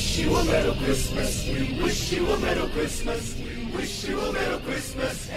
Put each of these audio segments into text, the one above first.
wish you a Merry Christmas. We wish you a Merry Christmas.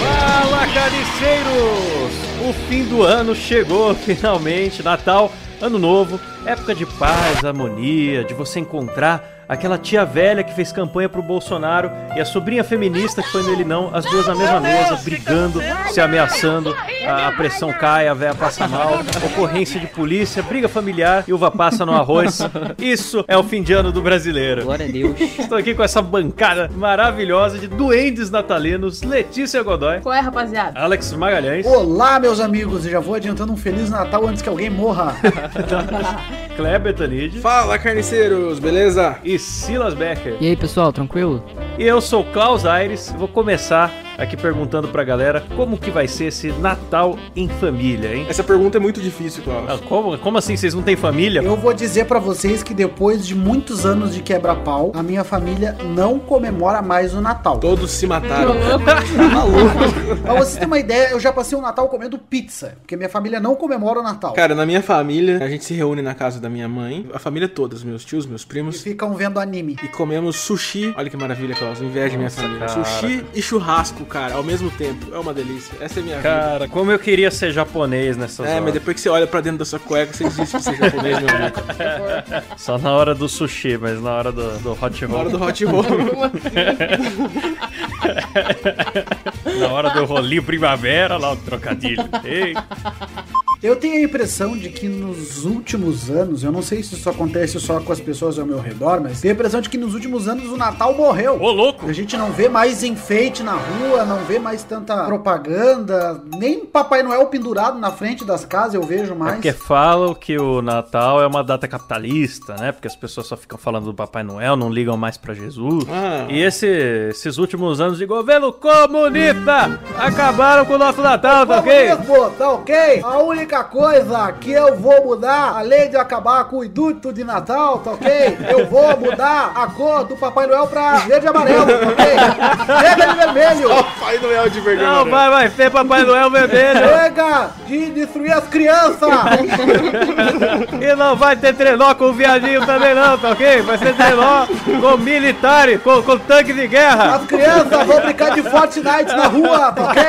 Fala, carniceiros! O fim do ano chegou finalmente, Natal, Ano Novo, época de paz, harmonia, de você encontrar aquela tia velha que fez campanha pro Bolsonaro e a sobrinha feminista que foi nele não, as duas na mesma mesa, brigando, se ameaçando, a, a pressão cai, a véia passa mal, ocorrência de polícia, briga familiar e uva passa no arroz. Isso é o fim de ano do brasileiro. Glória a Deus. Estou aqui com essa bancada maravilhosa de duendes natalinos, Letícia Godoy, Qual é, rapaziada? Alex Magalhães, Olá, meus amigos, e já vou adiantando um Feliz Natal antes que alguém morra. Kleber Tanid Fala, carniceiros, beleza? e Silas Becker. E aí, pessoal, tranquilo? E eu sou o Klaus Aires, vou começar aqui perguntando pra galera como que vai ser esse Natal em família, hein? Essa pergunta é muito difícil, Ah, Klaus. como, como assim, vocês não têm família? Eu vou dizer pra vocês que depois de muitos anos de quebra-pau, a minha família não comemora mais o Natal. Todos se mataram. Pra vocês terem uma ideia, eu já passei o Natal comendo pizza, porque minha família não comemora o Natal. Cara, na minha família, a gente se reúne na casa da minha mãe, a família toda, os meus tios, meus E primos, ficam vendo anime. e comemos sushi. Olha que maravilha, Klaus, inveja minha família. cara. Sushi e churrasco, cara, ao mesmo tempo. É uma delícia. Essa é minha vida. Cara, como eu queria ser japonês nessas É, horas. mas depois que você olha pra dentro da sua cueca, você desiste de ser japonês, meu amigo. Só na hora do sushi, mas na hora do, do hot Na hora roll. do hot roll. Na hora do rolinho primavera, lá o trocadilho. Ei. Eu tenho a impressão de que nos últimos anos, eu não sei se isso acontece só com as pessoas ao meu redor, mas tenho a impressão de que nos últimos anos o Natal morreu. Ô, louco! A gente não vê mais enfeite na rua, não vê mais tanta propaganda, nem Papai Noel pendurado na frente das casas eu vejo É mais. porque falam que o Natal é uma data capitalista, né? Porque as pessoas só ficam falando do Papai Noel, não ligam mais pra Jesus. Ah. E esse- esses últimos anos de governo comunista acabaram com o nosso Natal, tá ok? Tá ok? A única coisa que eu vou mudar, além de acabar com o induto de Natal, tá ok? Eu vou mudar a cor do Papai Noel pra verde e amarelo, tá ok? Chega de vermelho! Pai Noel de verdade. Não, vai, vai ter Papai Noel vermelho. Chega de destruir as crianças! E não vai ter trenó com o viadinho também não, tá ok? Vai ser trenó com militar, com, com tanque de guerra. As crianças vão brincar de Fortnite na rua, tá ok?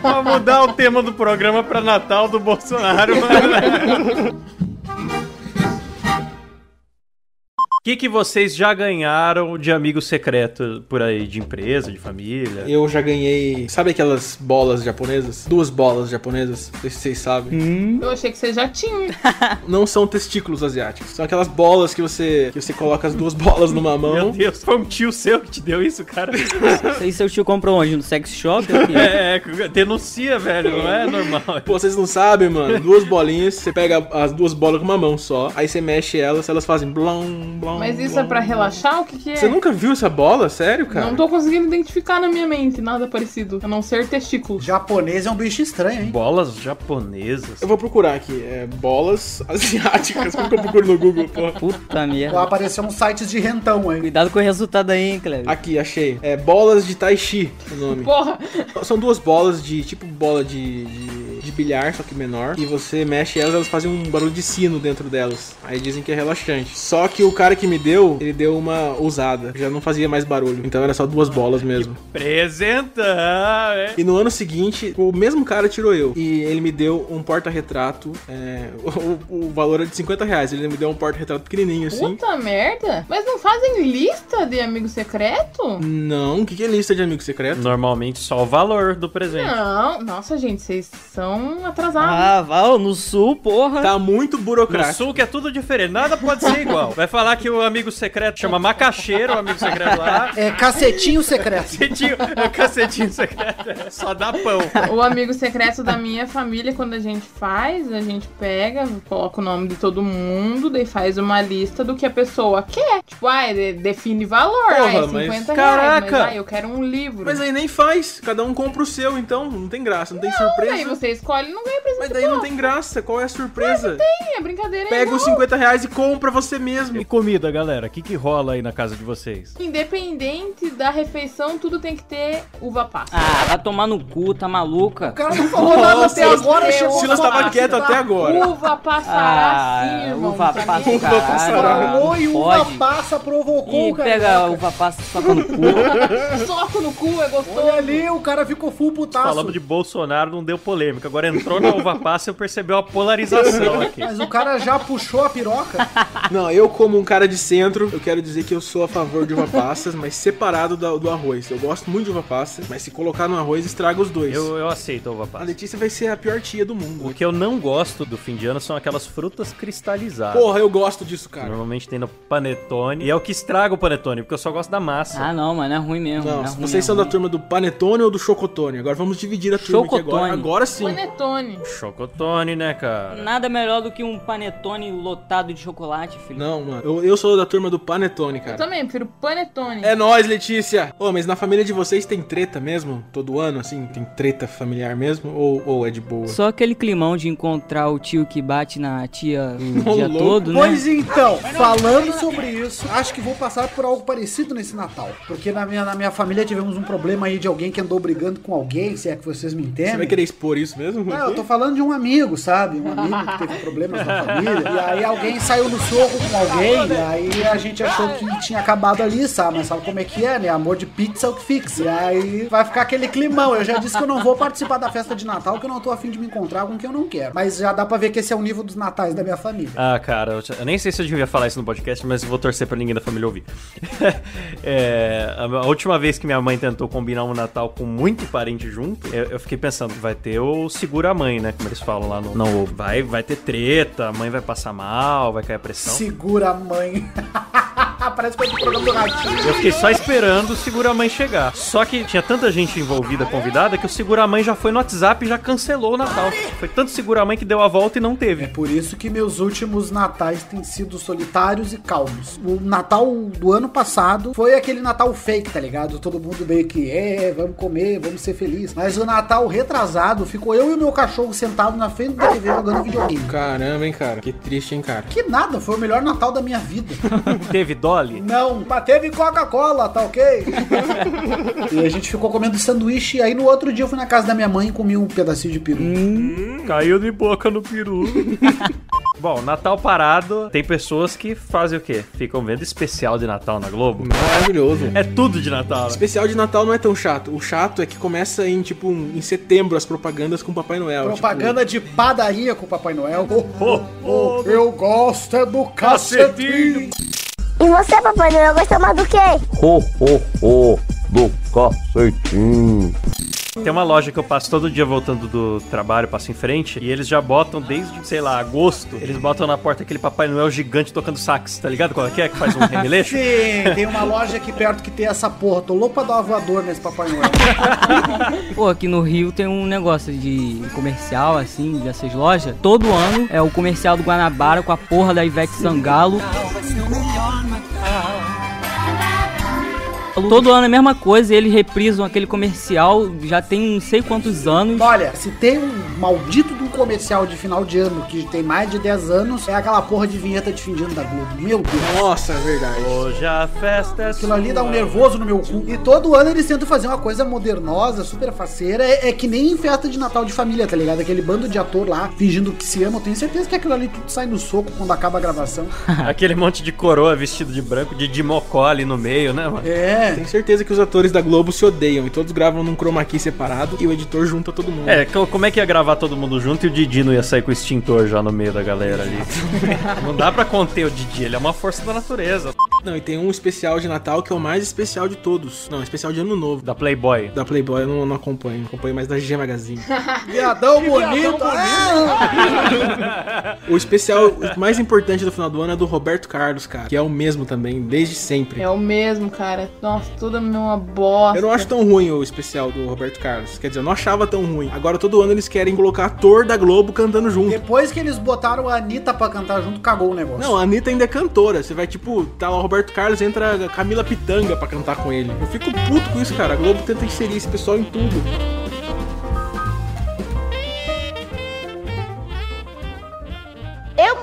Pra mudar o tema do programa pra Natal do Bolsonaro. O que, que vocês já ganharam de amigo secreto por aí? De empresa, de família? Eu já ganhei. Sabe aquelas bolas japonesas? Duas bolas japonesas. Não sei se vocês sabem. Eu achei que você já tinha. Não são testículos asiáticos. São aquelas bolas que você. que você coloca as duas bolas numa Meu mão. Deus, foi um tio seu que te deu isso, cara? Isso aí seu tio comprou onde? No sex shop? É, é, denuncia, velho, não é normal. Pô, vocês não sabem, mano. Duas bolinhas, você pega as duas bolas com uma mão só. Aí você mexe elas, elas fazem blom, blom. Mas isso é pra blom. relaxar? O que que é? Você nunca viu essa bola? Sério, cara? Não tô conseguindo identificar na minha mente nada parecido, a não ser testículos. Japonês é um bicho estranho, hein? Bolas japonesas. Eu vou procurar aqui. É bolas asiáticas. Como que eu procuro no Google, pô? Puta Vai merda. aparecer uns sites de rentão aí. Cuidado com o resultado aí, hein, Cleber. Aqui, achei. É bolas de Tai Chi, o nome. Porra! São duas bolas de tipo bola de, de bilhar, só que menor. E você mexe elas, elas fazem um barulho de sino dentro delas. Aí dizem que é relaxante. Só que o cara que me deu, ele deu uma usada. Já não fazia mais barulho. Então era só duas bolas mesmo. Presentão, é. E no ano seguinte, o mesmo cara tirou eu. E ele me deu um porta-retrato. é, o, o valor é de 50 reais. Ele me deu um porta-retrato pequenininho assim. Puta merda! Mas não fazem lista de amigo secreto? Não, o que, que é lista de amigo secreto? Normalmente só o valor do presente. Não, nossa gente, vocês são atrasados. Ah, Val, no sul, porra. Tá muito No burocrático. sul que é tudo diferente, nada pode ser igual. Vai falar que o amigo secreto chama macaxeiro, o amigo secreto lá. É cacetinho secreto. Cacetinho, é cacetinho secreto, é só dá pão. O amigo secreto da minha família, quando a gente faz, a gente pega, coloca o nome de todo mundo, daí faz uma lista do que a pessoa quer. Tipo, ah, de- define valor, Porra, ah, é mas 50 reais. caraca! Mas, ah, eu quero um livro. Mas aí nem faz. Cada um compra o seu, então. Não tem graça, não tem Aí surpresa. você escolhe e não ganha presente Mas daí não tem graça, qual é a surpresa? A brincadeira é Pega os 50 reais e compra você mesmo. E comida, galera? O que, que rola aí na casa de vocês? Independente da refeição, tudo tem que ter uva passa. Ah, vai tomar no cu, tá maluca? O cara não falou nada até agora, chegou Silas a tava quieto até agora. Uva passará Ah, sim, irmão. uva é caralho. passará. Falou e Não uva passa provocou E o cara. pega a uva passa e soca no cu. Soco no cu, é gostoso. Olha ali, o cara ficou full putaço. Falamos de Bolsonaro, não deu polêmica. Agora entrou na uva passa e percebeu a polarização aqui. Mas o cara já puxou a piroca. Não, eu como um cara de centro, eu quero dizer que eu sou a favor de uva passas, mas separado do, do arroz. Eu gosto muito de uva passa, mas se colocar no arroz, estraga os dois. Eu, eu aceito a uva A passa. Letícia vai ser a pior tia do O mundo. que eu não gosto do fim de ano são aquelas frutas cristalizadas. Porra, eu gosto disso, cara. Normalmente tem no panetone. E é o que estraga o panetone, porque eu só gosto da massa. Ah, não, mano, é ruim mesmo. Não, é ruim, vocês é são da turma do panetone ou do chocotone? Agora vamos dividir a turma aqui agora. Chocotone. Agora sim. Panetone. Chocotone, né, cara? Nada melhor do que um panetone lotado de chocolate, filho. Não, mano. Eu, eu sou da turma do panetone, Eu cara. também, prefiro panetone. É nóis, Letícia! Ô, mas na família de vocês tem treta mesmo? Todo ano, assim? Tem treta familiar mesmo? Ou, ou é de boa? Só aquele climão de encontrar o tio que bate na tia o dia todo, né? Pois então, falando sobre isso, acho que vou passar por algo parecido nesse Natal. Porque na minha, na minha família tivemos um problema aí de alguém que andou brigando com alguém, se é que vocês me Você entendem. vai querer expor isso mesmo? Não, eu tô falando de um amigo, sabe? Um amigo que teve problemas na família. E aí alguém saiu no soco com alguém. E aí a gente achou que tinha acabado ali, sabe? Mas sabe como é que é, né? Amor de pizza é o que fixa. E aí vai ficar aquele climão. Eu já disse que eu não vou participar da festa de Natal, que eu não tô afim de me encontrar com quem eu não quero. Mas já dá pra ver que esse é o nível dos natais da minha família. Ah, cara, eu, eu nem sei se eu devia falar isso no podcast, mas vou torcer pra ninguém da família ouvir. É, a última vez que minha mãe tentou combinar um Natal com muito parente junto, eu, eu fiquei pensando, vai ter o segura a mãe, né? Como eles falam lá no. Não, vai, vai ter treta, a mãe vai passar mal, vai cair a pressão. Segura a mãe. Parece que foi do programa do Ratinho. Eu fiquei só esperando o Segura Mãe chegar. Só que tinha tanta gente envolvida, convidada, que o Segura Mãe já foi no WhatsApp e já cancelou o Natal. Foi tanto Segura Mãe que deu a volta e não É teve. por isso que meus últimos natais têm sido solitários e calmos. O Natal do ano passado foi aquele Natal fake, tá ligado? Todo mundo meio que, é, vamos comer, vamos ser felizes. Mas o Natal retrasado ficou eu e o meu cachorro sentado na frente da TV jogando videogame. Caramba, hein, cara. Que triste, hein, cara. Que nada, foi o melhor Natal da minha vida. Teve Dolly? Não, mas teve Coca-Cola, tá ok? e a gente ficou comendo sanduíche. Aí no outro dia eu fui na casa da minha mãe e comi um pedacinho de peru. Caiu de boca no peru. Bom, Natal parado, tem pessoas que fazem o quê? Ficam vendo especial de Natal na Globo. Maravilhoso. É tudo de Natal. né? Especial de Natal não é tão chato. O chato é que começa em, tipo, em setembro as propagandas com Papai Noel. Propaganda de padaria com o Papai Noel. Oh, Oh, oh, eu gosto é do cacetinho. E você, Papai Noel, gosta mais do quê? Ho, ho, ho, do cacetinho. Tem uma loja que eu passo todo dia voltando do trabalho, passo em frente, e eles já botam desde, sei lá, agosto, eles botam na porta aquele Papai Noel gigante tocando sax, tá ligado? Qual é que é? Que faz um remeleixo? Sim, tem uma loja aqui perto que tem essa porra. Tô louco pra dar uma voadora nesse Papai Noel. Pô, aqui no Rio tem um negócio de comercial, assim, dessas lojas. Todo ano é o comercial do Guanabara com a porra da Ivete Sangalo. Todo ano é a mesma coisa, eles reprisam aquele comercial já tem não sei quantos anos. Olha, se tem um maldito comercial de final de ano que tem mais de 10 anos, é aquela porra de vinheta de fim de ano da Globo. Meu Deus. Nossa, é verdade. Hoje a festa é Aquilo ali dá um nervoso no meu cu. E todo ano eles tentam fazer uma coisa modernosa, super faceira. É, é que nem em festa de Natal de família, tá ligado? Aquele bando de ator lá fingindo que se ama. Eu tenho certeza que aquilo ali tudo sai no soco quando acaba a gravação. Aquele monte de coroa vestido de branco, de, de mocó ali no meio, né, mano? É. Tenho certeza que os atores da Globo se odeiam e todos gravam num chroma key separado e o editor junta todo mundo. É, co- como é que ia gravar todo mundo junto e o Didi não ia sair com o extintor já no meio da galera ali? não dá pra conter o Didi, ele é uma força da natureza. Não, e tem um especial de Natal que é o mais especial de todos. Não, especial de Ano Novo. Da Playboy. Da Playboy eu não, não acompanho, acompanho mais da G Magazine. Viadão bonito. o especial mais importante do final do ano é do Roberto Carlos, cara, que é o mesmo também, desde sempre. É o mesmo, cara. Nossa, tudo é uma bosta. Eu não acho tão ruim o especial do Roberto Carlos. Quer dizer, eu não achava tão ruim. Agora todo ano eles querem colocar ator da Globo cantando junto. Depois que eles botaram a Anitta pra cantar junto, cagou o negócio. Não, a Anitta ainda é cantora. Você vai, tipo, tá lá o Roberto Carlos, entra a Camila Pitanga pra cantar com ele. Eu fico puto com isso, cara. A Globo tenta inserir esse pessoal em tudo.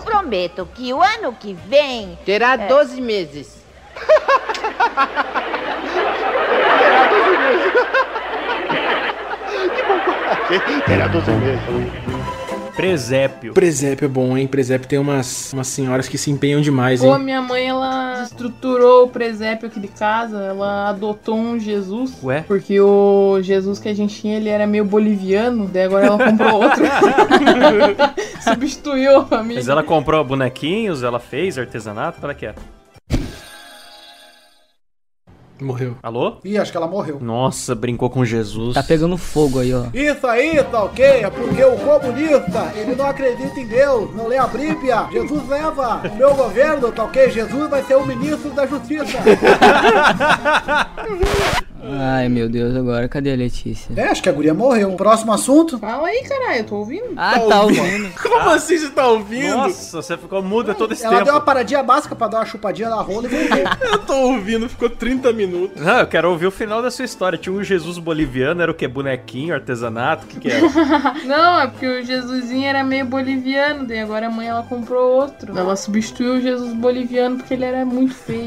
prometo que o ano que vem Terá 12 meses. Terá 12 meses. Presépio. Presépio é bom, hein? Presépio tem umas, umas senhoras que se empenham demais, Pô, hein? minha mãe, ela estruturou o presépio aqui de casa, ela adotou um Jesus. Ué? Porque o Jesus que a gente tinha, ele era meio boliviano, daí agora ela comprou outro. Substituiu a família. Mas ela comprou bonequinhos, ela fez artesanato, é que é? Morreu. Alô? Ih, acho que ela morreu. Nossa, brincou com Jesus. Tá pegando fogo aí, ó. Isso aí, tá ok? É porque o comunista, ele não acredita em Deus, não lê a Bíblia. Jesus leva o meu governo, tá ok? Jesus vai ser o ministro da justiça. Ai, meu Deus, agora cadê a Letícia? É, acho que a guria morreu. Próximo assunto. Fala aí, caralho, eu tô ouvindo. Ah, tá ouvindo. Como assim você tá ouvindo? Nossa, você ficou muda todo esse Ela tempo. deu uma paradinha básica pra dar uma chupadinha na rola e voltou. Eu tô ouvindo, ficou 30 minutos. Não, eu quero ouvir o final da sua história. Tinha um Jesus boliviano, era o quê? Bonequinho, artesanato? O que que era? Não, é porque o Jesusinho era meio boliviano, daí agora a mãe ela comprou outro. Ela substituiu o Jesus boliviano porque ele era muito feio.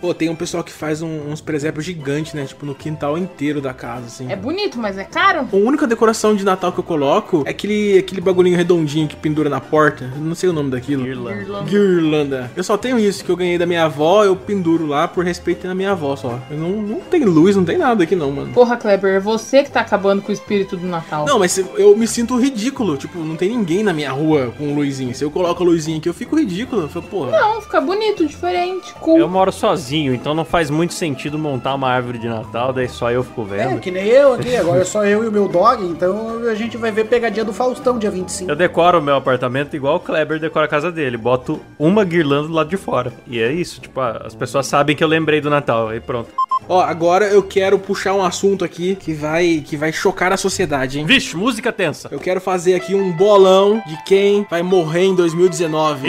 Pô, tem um pessoal que faz um- uns presépios gigantes, né? Tipo, no quintal inteiro da casa, assim. É bonito, mas é caro? A única decoração de Natal que eu coloco é aquele, aquele bagulhinho redondinho que pendura na porta. Eu não sei o nome daquilo. Irlanda. Irlanda. Guirlanda. Eu só tenho isso que eu ganhei da minha avó, eu penduro lá por respeito à minha avó só. Eu não, não tem luz, não tem nada aqui não, mano. Porra, Kleber, é você que tá acabando com o espírito do Natal. Não, mas eu me sinto ridículo. Tipo, não tem ninguém na minha rua com luzinha. Se eu coloco a luzinha aqui, eu fico ridículo. Eu falo, porra. Não, fica bonito, diferente, cool. Eu moro sozinho, então não faz muito sentido montar uma árvore de Natal, daí só eu fico É, vendo. que nem eu aqui, agora é só eu e o meu dog, então a gente vai ver pegadinha do Faustão dia 25. Eu decoro o meu apartamento igual o Kleber decora a casa dele. Boto uma guirlanda do lado de fora. E é isso, tipo, as pessoas sabem que eu lembrei do Natal. Aí pronto. Ó, agora eu quero puxar um assunto aqui que vai que vai chocar a sociedade, hein? Vixe, música tensa. Eu quero fazer aqui um bolão de quem vai morrer em 2019.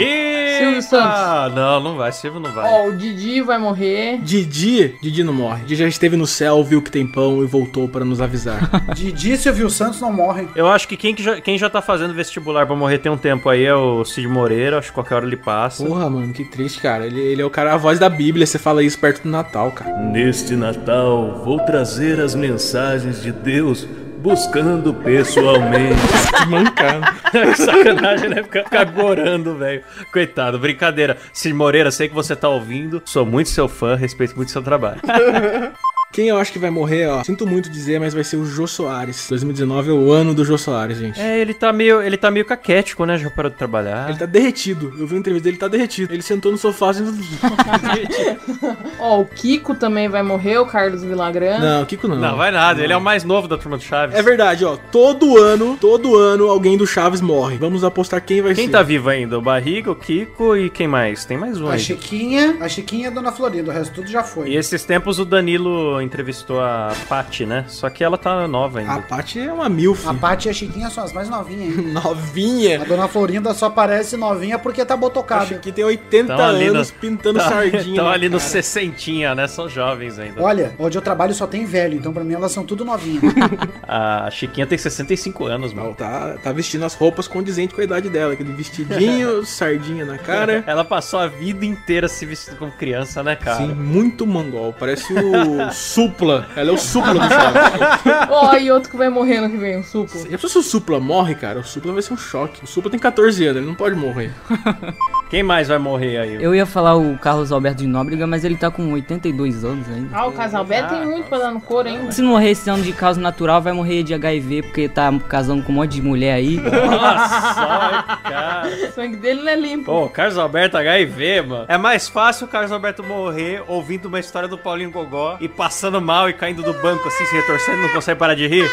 Silvio Santos. Ah, não, não vai. Silvio não vai. Ó, o Didi vai morrer. Didi, Didi não morre. Didi já esteve no céu, viu que tem pão e voltou para nos avisar. Didi e Silvio Santos não morrem. Eu acho que quem, que já, quem já tá fazendo vestibular pra morrer tem um tempo aí é o Cid Moreira. Acho que qualquer hora ele passa. Porra, mano, que triste, cara. Ele, ele é o cara, a voz da Bíblia. Você fala isso perto do Natal, cara. Neste Natal, vou trazer as mensagens de Deus buscando pessoalmente. Que mancado. Sacanagem, né? Ficar, ficar gorando, velho. Coitado, brincadeira. Cid Moreira, sei que você tá ouvindo. Sou muito seu fã, respeito muito seu trabalho. Quem eu acho que vai morrer, ó, sinto muito dizer, mas vai ser o Jô Soares. 2019 é o ano do Jô Soares, gente. É, ele tá meio, ele tá meio caquético, né? Já parou de trabalhar. Ele tá derretido. Eu vi uma entrevista dele, ele tá derretido. Ele sentou no sofá assim. Ó, o Kiko também vai morrer, o Carlos Villagrán. Não, Kiko não. Não, vai nada. Ele é o mais novo da turma do Chaves. É verdade, ó. Todo ano, todo ano alguém do Chaves morre. Vamos apostar quem vai Quem ser. tá vivo ainda? O Barriga, o Kiko e quem mais? Tem mais um A aí. Chiquinha, a Chiquinha é a Dona Florinda, o resto tudo já foi. E esses tempos o Danilo entrevistou a Paty, né? Só que ela tá nova ainda. A Paty é uma milf. A Paty e a Chiquinha são as mais novinhas, hein? Novinha. A Dona Florinda só parece novinha porque tá botocada. que tem 80 Tão ali anos no- pintando Tá- sardinha. Tão na ali no cara. sessentinha, né? São jovens ainda. Olha, onde eu trabalho só tem velho, então pra mim elas são tudo novinhas. A Chiquinha tem 65 anos, Não, mano. tá, tá vestindo as roupas condizentes com a idade dela. Aquele vestidinho, sardinha na cara. Ela passou a vida inteira se vestindo como criança, né, cara? Sim, muito mongol. Parece o Supla. Ela é o Supla do Chaves. Ó, e outro que vai morrer no que vem, o. Já pensou se o Supla morre, cara? O Supla vai ser um choque. O Supla tem 14 anos, ele não pode morrer. Quem mais vai morrer aí? Eu ia falar o Carlos Alberto de Nóbrega, mas ele tá com 82 anos ainda. Ah, o Casalberto tem muito pra dar no couro ainda. Se não morrer esse ano de causa natural, vai morrer de HIV, porque tá casando com um monte de mulher aí. Nossa, cara. O sangue dele não é limpo. Pô, o Carlos Alberto HIV, mano. É mais fácil o Carlos Alberto morrer ouvindo uma história do Paulinho Gogó e passando mal e caindo do banco assim, se retorcendo, não consegue parar de rir.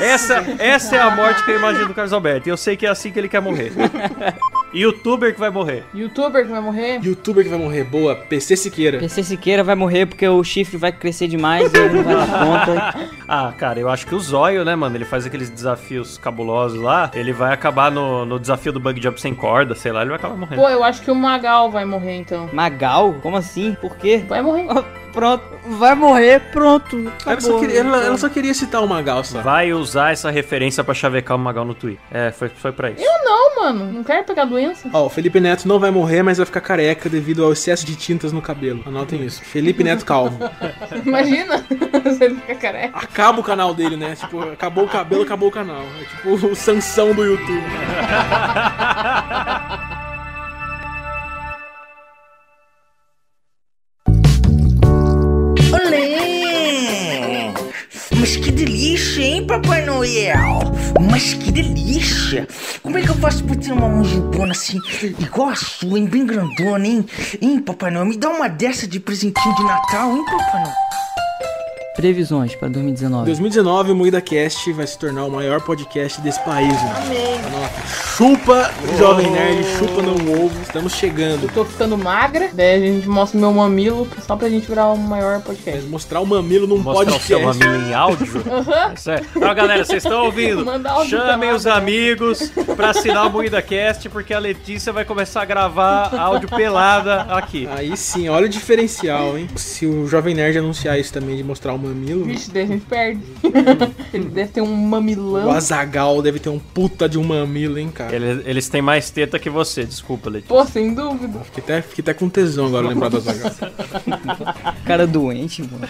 Essa, essa é a morte que eu imagino do Carlos Alberto. E eu sei que é assim que ele quer morrer. Youtuber que vai morrer. Youtuber que vai morrer. Youtuber que vai morrer, boa, PC Siqueira. PC Siqueira vai morrer porque o chifre vai crescer demais e ele não vai dar conta. Ah, cara, eu acho que o Zóio, né, mano? Ele faz aqueles desafios cabulosos lá. Ele vai acabar no, no desafio do bug jump sem corda, sei lá, ele vai acabar morrendo. Pô, eu acho que o Magal vai morrer então. Magal? Como assim? Por quê? Vai morrer. Pronto, vai morrer, pronto. Ela só, queria, ela, ela só queria citar o Magal, só. Vai usar essa referência pra chavecar o Magal no Twitter. É, foi, foi pra isso. Eu não, mano. Não quero pegar doença. Ó, o Felipe Neto não vai morrer, mas vai ficar careca devido ao excesso de tintas no cabelo. Anotem isso. Felipe Neto calvo. Imagina se ele fica careca. Acaba o canal dele, né? Tipo, acabou o cabelo, acabou o canal. É tipo o Sansão do YouTube. Olê! Mas que delícia, hein, Papai Noel? Mas que delícia! Como é que eu faço pra ter uma mongibona assim, igual a sua, hein? Bem grandona, hein? Hein, Papai Noel? Me dá uma dessa de presentinho de Natal, hein, Papai Noel? Previsões pra 2019. 2019, o Moída Cast vai se tornar o maior podcast desse país, né? Amém. Chupa, Jovem Nerd, chupa não ovo. Estamos chegando. Eu tô ficando magra, daí a gente mostra o meu mamilo só pra gente virar o maior podcast. Mostrar o mamilo num Mostrar o podcast. seu mamilo em áudio. É. Então, galera, vocês estão ouvindo? Chamem os né? amigos pra assinar o Moída Cast, porque a Letícia vai começar a gravar áudio pelada aqui. Aí sim, olha o diferencial, hein? Se o Jovem Nerd anunciar isso também de mostrar o mamilo, Vixe, daí a gente perde. Ele deve ter um mamilão. o Azagal deve ter um puta de um mamilo, hein, cara? Eles, eles têm mais teta que você, desculpa, Letícia. Pô, sem dúvida. Fiquei até, fiquei até com tesão agora lembrar do Azagal. Cara doente, mano.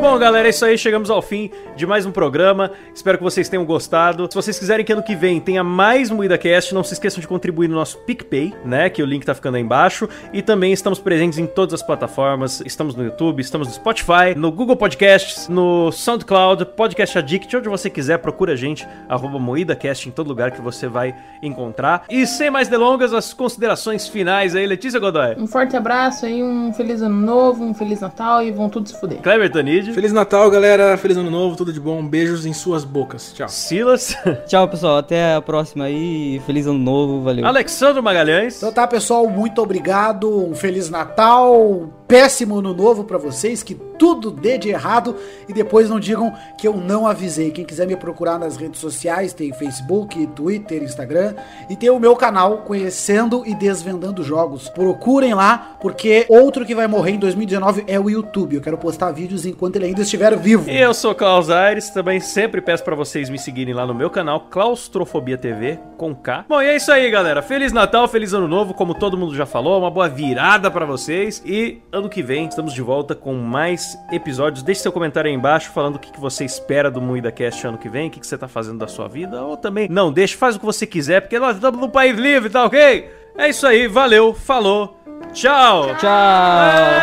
Bom, galera, é isso aí. Chegamos ao fim de mais um programa. Espero que vocês tenham gostado. Se vocês quiserem que ano que vem tenha mais Moída Cast, não se esqueçam de contribuir no nosso PicPay, né? Que o link tá ficando aí embaixo. E também estamos presentes em todas as plataformas. Estamos no YouTube, estamos no Spotify, no Google Podcasts, no SoundCloud, Podcast Addict, onde você quiser, procura a gente, arroba MoídaCast em todo lugar que você vai encontrar. E sem mais delongas, as considerações finais aí, Letícia Godoy. Um forte abraço aí, um feliz ano novo, um feliz Natal e vão tudo se fuder. Kleber Tanid. Feliz Natal, galera. Feliz Ano Novo, tudo de bom. Beijos em suas bocas. Tchau. Silas. Tchau, pessoal. Até a próxima aí. Feliz ano novo. Valeu. Alexandre Magalhães. Então tá, pessoal, muito obrigado. Um feliz Natal. Péssimo ano novo pra vocês, que tudo dê de errado e depois não digam que eu não avisei. Quem quiser me procurar nas redes sociais, tem Facebook, Twitter, Instagram e tem o meu canal Conhecendo e Desvendando Jogos. Procurem lá, porque outro que vai morrer em 2019 é o YouTube. Eu quero postar vídeos enquanto ele ainda estiver vivo. Eu sou Klaus Aires, também sempre peço pra vocês me seguirem lá no meu canal Claustrofobia TV com K. Bom, e é isso aí, galera. Feliz Natal, feliz Ano Novo, como todo mundo já falou, uma boa virada pra vocês e ano que vem estamos de volta com mais episódios. Deixe seu comentário aí embaixo falando o que você espera do Moída Cast ano que vem, o que você tá fazendo da sua vida ou também não, deixe, faz o que você quiser, porque nós estamos no país livre, tá OK? É isso aí, valeu, falou. Tchau. Tchau.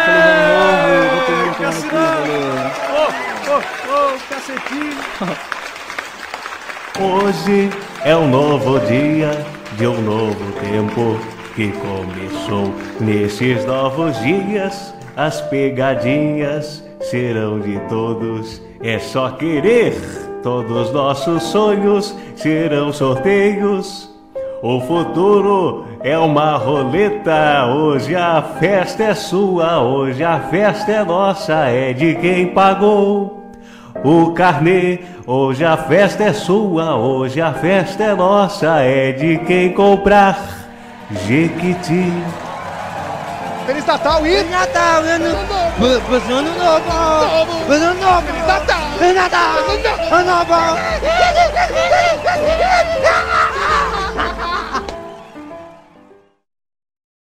Feliz ano novo. Vou ter muito ano aqui. Valeu. Ô, ô, ô, cacetinho. Hoje é um novo dia de um novo tempo que começou. Nesses novos dias, as pegadinhas serão de todos. É só querer, todos nossos sonhos serão sorteios. O futuro é uma roleta. Hoje a festa é sua, hoje a festa é nossa, é de quem pagou o carnê. Hoje a festa é sua, hoje a festa é nossa, é de quem comprar Jequiti. Feliz Natal e... Natal, ano novo! Ano novo! Ano novo! Natal! Natal! Ano novo!